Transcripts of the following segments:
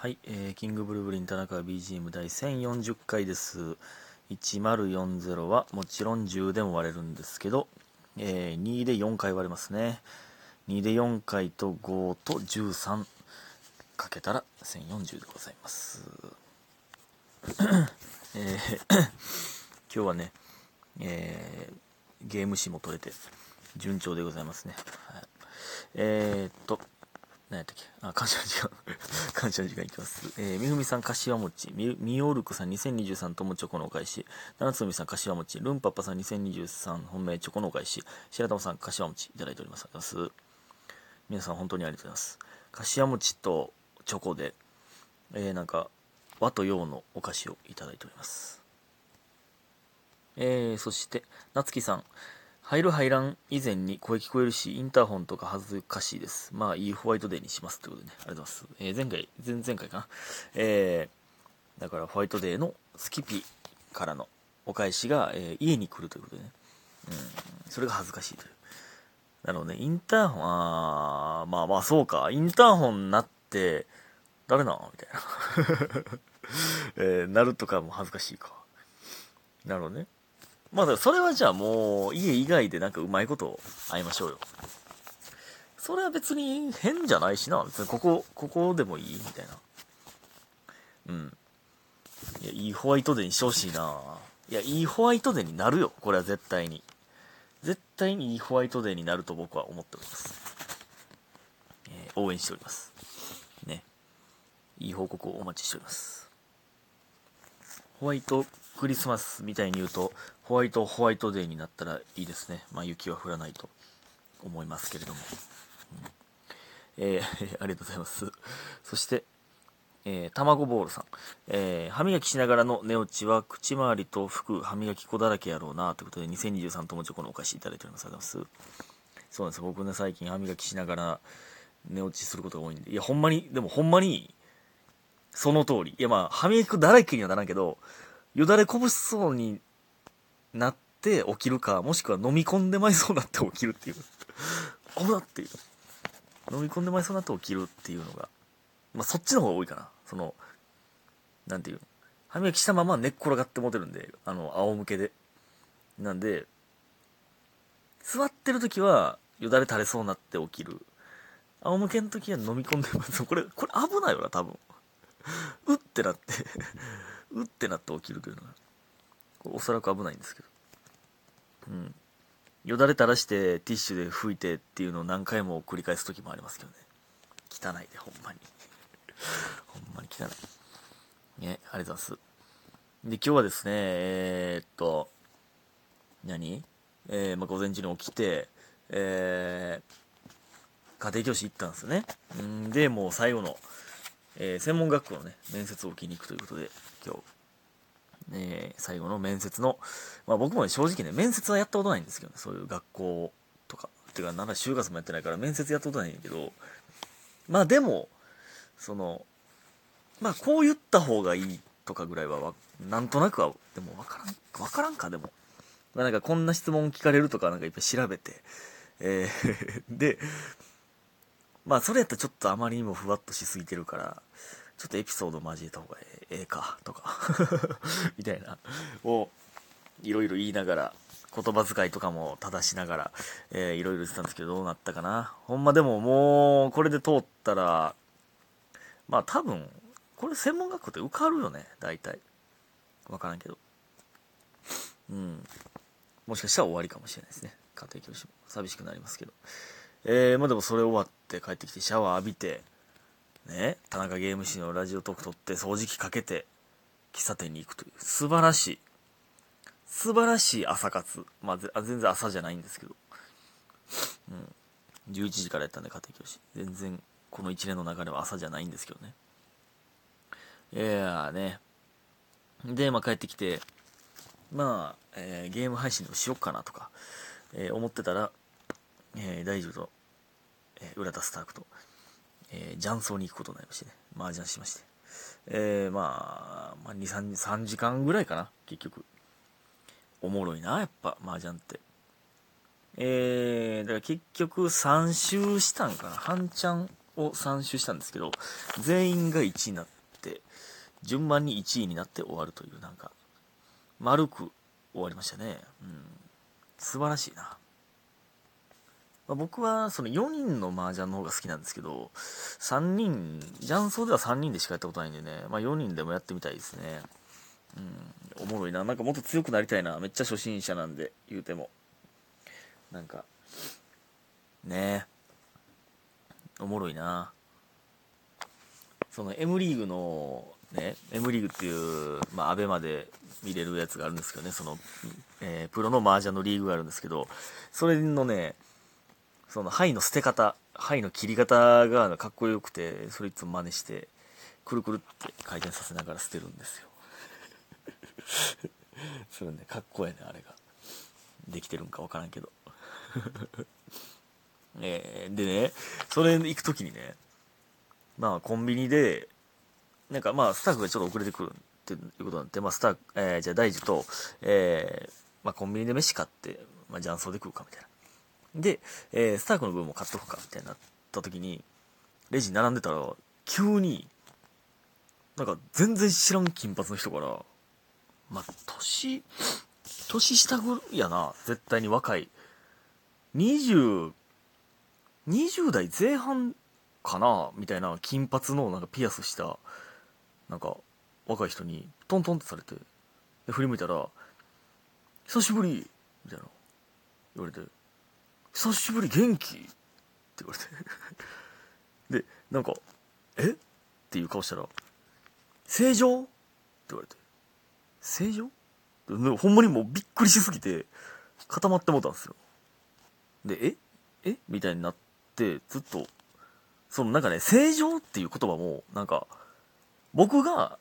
はい、えーキングブルーブリン田中 BGM 第1040回です。1040はもちろん10でも割れるんですけど、えー2で4回割れますね。2で4回と5と13かけたら1040でございます。えー 今日はね、えーゲーム誌も取れて順調でございますね。はい、えー、っと、何やったっけ？あ、感謝の時間。感謝の時間いきます。えー、みふみさん、柏餅。み、みおるくさん、2023ともチョコのお返し。七つみさん、柏餅。ルンパッパさん、2023本命チョコのお返し。白玉さん、柏餅。いただいております。ありがとうございます。皆さん、本当にありがとうございます。柏餅とチョコで、えー、なんか、和と洋のお菓子をいただいております。えー、そして、なつきさん。入る入らん以前に声聞こえるし、インターホンとか恥ずかしいです。まあ、いいホワイトデーにしますということでね、ありがとうございます。えー前回、前々回かな？えー、だからホワイトデーのスキピからのお返しが、えー家に来るということでね。うん、それが恥ずかしいという。なので、インターホン、あー、まあまあそうか、インターホンなって、誰なんみたいな。えーなるとかも恥ずかしいか。なるほどね。まあ、だそれはじゃあもう、家以外でなんかうまいこと会いましょうよ。それは別に変じゃないしな。別にここ、ここでもいい？みたいな。うん。いや、いいホワイトデーにしてほしいな。いや、いいホワイトデーになるよ。これは絶対に。絶対にいいホワイトデーになると僕は思っております。えー応援しております。ね。いい報告をお待ちしております。ホワイトクリスマスみたいに言うと、ホワイトホワイトデーになったらいいですね。まあ雪は降らないと思いますけれども。うんえー ありがとうございます。そして、えー、卵ボールさん。えー歯磨きしながらの寝落ちは口周りと服、歯磨き粉だらけやろうなということで、2023ともチョコのお菓子いただいております。ありがとうございます。そうなんです。僕ね、最近歯磨きしながら寝落ちすることが多いんで。いや、ほんまに、でもほんまに、その通り。いや、まあ、歯磨き粉だらけにはならんけど、よだれこぼしそうになって起きるか、もしくは飲み込んでまいそうになって起きるっていう。危なっていう。飲み込んでまいそうになって起きるっていうのが、まあ、そっちの方が多いかな。その、なんていう。歯磨きしたまま寝っ転がって持てるんで、あの、仰向けで。なんで、座ってる時は、よだれ垂れそうになって起きる。仰向けの時は飲み込んでます。これ、これ危ないよな、多分。うってなって、うってなって起きるというのが、おそらく危ないんですけど。うん。よだれ垂らしてティッシュで拭いてっていうのを何回も繰り返す時もありますけどね。汚いで、ほんまに。ほんまに汚い。ね、ありがとうございます。で、今日はですね、えー、っと、何？えー、まあ、午前中に起きて、えー、家庭教師行ったんですよね。んで、もう最後の、えー専門学校のね、面接を受けに行くということで、今日、えー最後の面接の、まあ僕もね、正直ね、面接はやったことないんですけどね、そういう学校とかっ、ていうか、なんだ、就活もやってないから、面接やったことないんだけど、まあでも、その、まあこう言った方がいいとかぐらいは、なんとなくは、でもわからん、わからんか、でも。まあなんかこんな質問聞かれるとかなんかいっぱい調べて、えー で、まあそれやったらちょっとあまりにもふわっとしすぎてるから、ちょっとエピソード交えた方がええか、とか、みたいな、を、いろいろ言いながら、言葉遣いとかも正しながら、えーいろいろ言ってたんですけど、どうなったかな。ほんまでももう、これで通ったら、まあ多分、これ専門学校って受かるよね、大体。わからんけど。うん。もしかしたら終わりかもしれないですね。家庭教師も。寂しくなりますけど。えー、まあでもそれ終わって帰ってきてシャワー浴びて、ね、田中ゲーム誌のラジオトーク撮って掃除機かけて、喫茶店に行くという、素晴らしい、素晴らしい朝活。まあ、あ全然朝じゃないんですけど。うん。11時からやったんで、家庭教師。全然、この一連の流れは朝じゃないんですけどね。いやーね。で、まあ帰ってきて、まあ、えーゲーム配信でもしよっかなとか、えー思ってたら、えー大丈夫と、えー浦田スタークと、えー、雀荘に行くことになりましてね、麻雀しまして。えー、まあ、まあ、2、3、3時間ぐらいかな、結局。おもろいな、やっぱ、麻雀って。えー、だから結局3周したんかな。半チャンを3周したんですけど、全員が1位になって、順番に1位になって終わるという、なんか、丸く終わりましたね。うん。素晴らしいな。まあ、僕はその4人の麻雀の方が好きなんですけど、3人、雀荘では3人でしかやったことないんでね、まあ、4人でもやってみたいですね。うん、おもろいな。なんかもっと強くなりたいな。めっちゃ初心者なんで、言うても。なんか、ねえおもろいな。その M リーグの、ね、M リーグっていう、まあ、アベまで見れるやつがあるんですけどね、その、えー、プロの麻雀のリーグがあるんですけど、それのね、その、牌の捨て方、牌の切り方がかっこよくて、それいつも真似して、くるくるって回転させながら捨てるんですよ。それね、かっこええね、あれが。できてるんかわからんけど。えー、でね、それ行くときにね、まあコンビニで、なんかまあスタッフがちょっと遅れてくるっていうことになって、まあスタッフ、えー、じゃあ大樹と、えー、まあコンビニで飯買って、まあ雀荘で食うかみたいな。で、えー、スタッフの分も買っとくかみたいになった時に、レジに並んでたら、急に、なんか全然知らん金髪の人から、まあ、年、年下ぐやな、絶対に若い。20、20代前半かなみたいな金髪のなんかピアスした、なんか若い人にトントンってされて、で振り向いたら、久しぶりみたいな言われて、久しぶり元気？って言われて。で、なんか、え？っていう顔したら、正常？って言われて、正常？ほんまにもうびっくりしすぎて、固まってもうたんですよ。で、ええ？みたいになって、ずっと、そのなんかね、正常？っていう言葉も、なんか、僕が、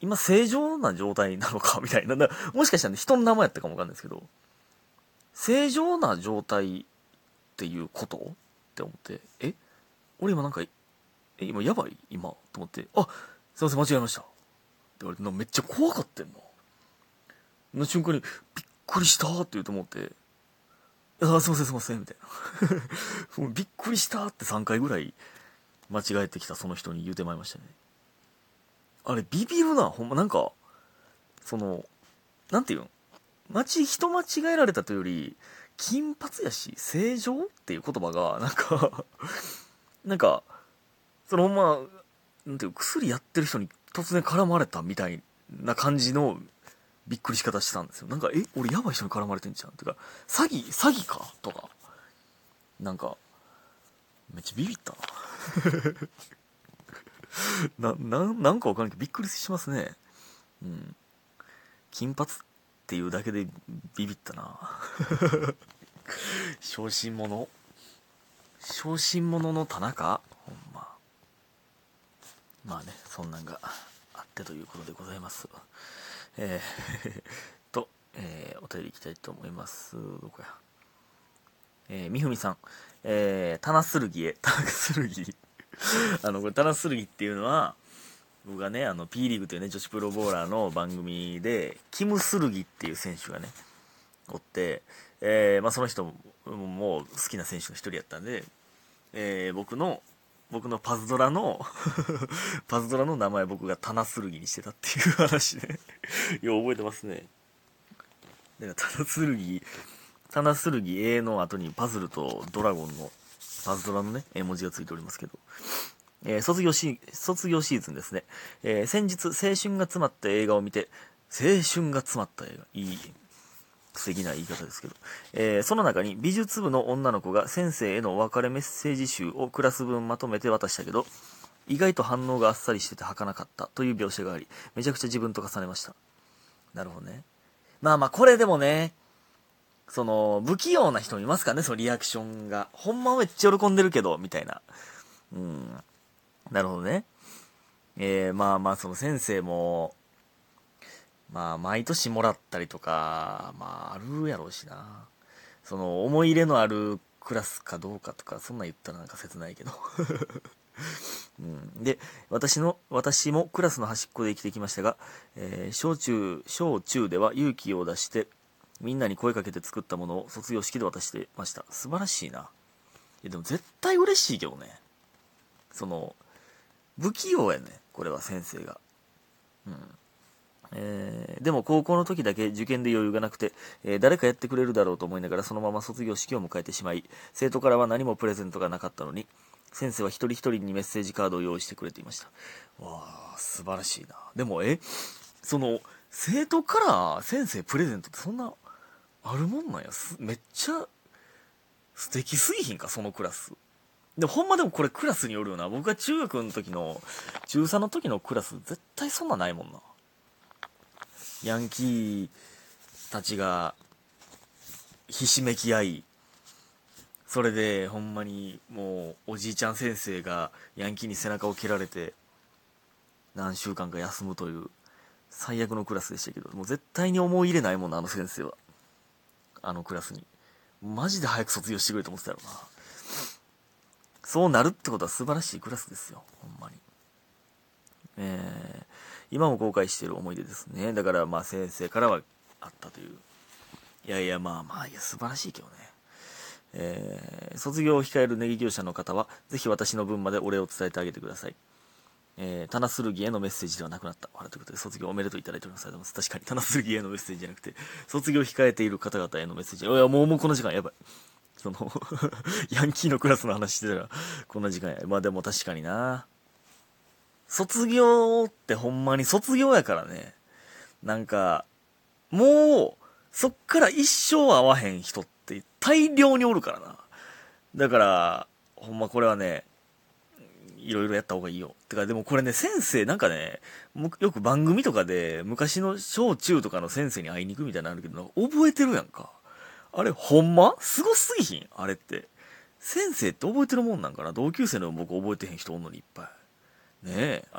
今正常な状態なのか？みたいな。もしかしたら、人の名前やったかもわかんないですけど、正常な状態っていうこと？って思って、え？俺今なんか、え、今やばい？今と思って、あ、すいません、間違えました。って言われて、めっちゃ怖かったんの。の瞬間に、びっくりしたって言うと思って、あ、すいません、すいません、みたいな。びっくりしたって3回ぐらい間違えてきたその人に言うてまいりましたね。あれ、ビビるな、ほんま、なんか、その、なんていうん？間違、人間違えられたというより、金髪やし、正常っていう言葉が、なんか なんか、そのほんま、なんていう、薬やってる人に突然絡まれたみたいな感じのびっくりし方してたんですよ。なんか、え、俺やばい人に絡まれてんじゃん。てか、詐欺、詐欺かとか。なんか、めっちゃビビったな。な、な、なんかわかんないけど、びっくりしますね。うん。金髪っていうだけでビビったな。小心者？小心者の田中？ほんま。まあね、そんなんがあってということでございます。えー と、えー、お便りいきたいと思います。どこや？えー、みふみさん、えー、棚剣へ、棚剣。あの、これ、棚剣っていうのは、僕がね、あの、P リーグというね、女子プロボーラーの番組で、キム・スルギっていう選手がね、おって、えー、まあ、その人も好きな選手の一人やったんで、えー、僕の僕のパズドラの パズドラの名前僕が棚剣にしてたっていう話ね よう覚えてますね。だから棚剣、棚剣 A の後にパズルとドラゴンのパズドラのね、絵文字がついておりますけど。えー、卒業シ卒業シーズンですね。えー、先日、青春が詰まった映画を見て、青春が詰まった映画。いい素敵な言い方ですけど、えー、その中に美術部の女の子が先生へのお別れメッセージ集をクラス分まとめて渡したけど、意外と反応があっさりしてて儚かったという描写があり、めちゃくちゃ自分と重ねました。なるほどね。まあまあ、これでもね、その、不器用な人いますかね、そのリアクションが。ほんまめっちゃ喜んでるけど、みたいな。うん。なるほどね。えー、まあまあ、その先生も、まあ、毎年もらったりとか、まあ、あるやろうしな。その、思い入れのあるクラスかどうかとか、そんなん言ったらなんか切ないけど。うん、で、私の、私もクラスの端っこで生きてきましたが、えー、小中、小中では勇気を出して、みんなに声かけて作ったものを卒業式で渡してました。素晴らしいな。いや、でも絶対嬉しいけどね。その不器用やね。これは先生が。うん。えーでも高校の時だけ受験で余裕がなくて、えー誰かやってくれるだろうと思いながらそのまま卒業式を迎えてしまい生徒からは何もプレゼントがなかったのに先生は一人一人にメッセージカードを用意してくれていました。わあ素晴らしいな。でもえ？その生徒から先生プレゼントってそんなあるもんなんや。めっちゃ素敵すぎひんか？そのクラス。でもほんまでもこれクラスによるよな。僕が中学の時の中3の時のクラス絶対そんなないもんな。ヤンキーたちがひしめき合いそれでほんまにもうおじいちゃん先生がヤンキーに背中を蹴られて何週間か休むという最悪のクラスでしたけどもう絶対に思い入れないもんなあの先生は。あのクラスに。マジで早く卒業してくれと思ってたやろな。そうなるってことは素晴らしいクラスですよほんまにえー、今も後悔している思い出ですねだからまあ先生からはあったといういやいやまあまあいや素晴らしいけどねえー卒業を控えるネギ業者の方はぜひ私の分までお礼を伝えてあげてくださいえー、棚剣へのメッセージではなくなった。あらということで、卒業おめでとういただいております。ありがとうございます。確かに、棚剣へのメッセージじゃなくて、卒業を控えている方々へのメッセージ。いや、もう、もうこの時間やばい。その、ヤンキーのクラスの話してたら、こんな時間や。まあでも確かにな。卒業ってほんまに卒業やからね。なんか、もう、そっから一生会わへん人って大量におるからな。だから、ほんまこれはね、いろいろやった方がいいよ。てか、でもこれね、先生、なんかね、よく番組とかで、昔の小中とかの先生に会いに行くみたいなのあるけど、覚えてるやんか。あれ、ほんま？すごすぎひん？あれって。先生って覚えてるもんなんかな？同級生の僕覚えてへん人おんのにいっぱい。ねえ、あれ